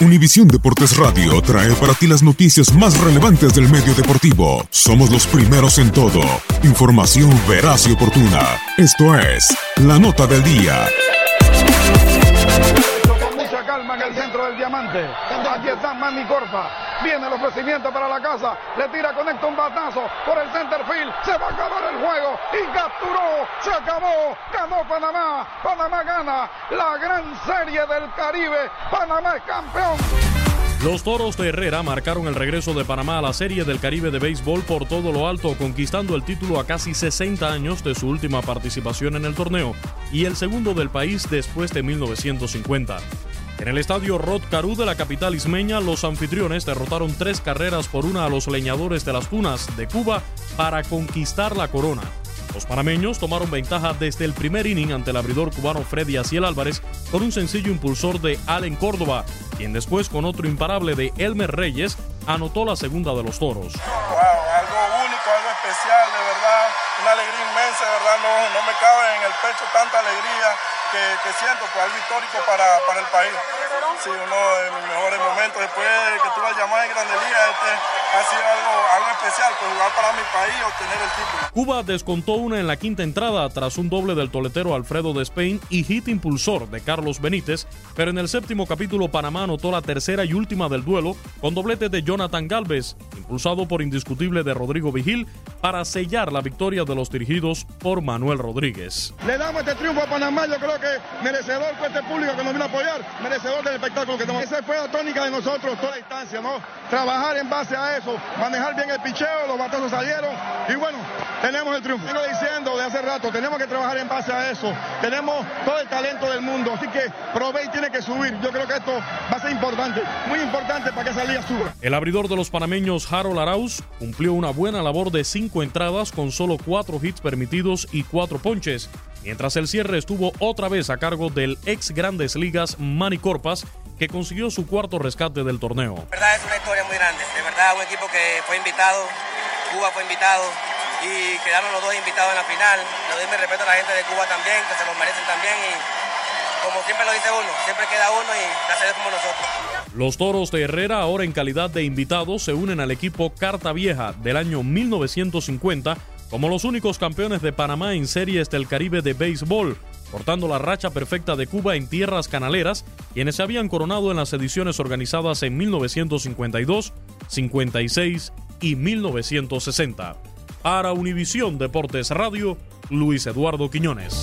Univisión Deportes Radio trae para ti las noticias más relevantes del medio deportivo. Somos los primeros en todo. Información veraz y oportuna. Esto es La Nota del Día. Con mucha calma en el centro del diamante. Está Manny Corpa. Viene el ofrecimiento para la casa. Le tira, conecta un batazo por el center field. Se va a acabar el juego. Y capturó. Se acabó. Ganó Panamá. Panamá gana la gran serie del Caribe. Panamá es campeón. Los Toros de Herrera marcaron el regreso de Panamá a la Serie del Caribe de Béisbol por todo lo alto, conquistando el título a casi 60 años de su última participación en el torneo y el segundo del país después de 1950. En el estadio Rod Caru de la capital ismeña, los anfitriones derrotaron tres carreras por una a los leñadores de las Tunas de Cuba para conquistar la corona. Los panameños tomaron ventaja desde el primer inning ante el abridor cubano Freddy Aciel Álvarez con un sencillo impulsor de Allen Córdoba, quien después con otro imparable de Elmer Reyes anotó la segunda de los toros. Wow, algo único, algo especial, de verdad, una alegría inmensa, de verdad, no, me en el pecho tanta alegría que, que siento, pues algo histórico para, para el país. Sí, uno de mis mejores momentos después de que tuve la llamada en Grande Liga, este ha sido algo, algo especial, pues jugar para mi país y obtener el título. Cuba descontó una en la quinta entrada tras un doble del toletero Alfredo de Spain y hit impulsor de Carlos Benítez, pero en el séptimo capítulo Panamá anotó la tercera y última del duelo con doblete de Jonathan Galvez, impulsado por indiscutible de Rodrigo Vigil, para sellar la victoria de los dirigidos por Manuel Rodríguez. Le damos este triunfo a Panamá, yo creo que merecedor fue este público que nos vino a apoyar, merecedor del espectáculo que tenemos. Esa fue la tónica de nosotros toda la instancia, ¿no? Trabajar en base a eso, manejar bien el picheo, los batazos salieron y bueno, tenemos el triunfo. Vengo diciendo de hace rato, tenemos que trabajar en base a eso. Tenemos todo el talento del mundo, así que Provey tiene que subir. Yo creo que esto va a ser importante, muy importante para que esa liga suba. El abridor de los panameños Harold Arauz cumplió una buena labor de cinco entradas con solo cuatro hits permitidos y cuatro ponches, mientras el cierre estuvo otra vez a cargo del ex Grandes Ligas Manny Corpas, que consiguió su cuarto rescate del torneo. De verdad es una historia muy grande, de verdad un equipo que fue invitado, Cuba fue invitado y quedaron los dos invitados en la final. Le doy mi respeto a la gente de Cuba también, que se lo merecen también y como siempre lo dice uno, siempre queda uno y gracias como nosotros. Los Toros de Herrera, ahora en calidad de invitados, se unen al equipo Carta Vieja del año 1950 como los únicos campeones de Panamá en series del Caribe de béisbol, cortando la racha perfecta de Cuba en tierras canaleras, quienes se habían coronado en las ediciones organizadas en 1952, 56 y 1960. Para Univisión Deportes Radio, Luis Eduardo Quiñones.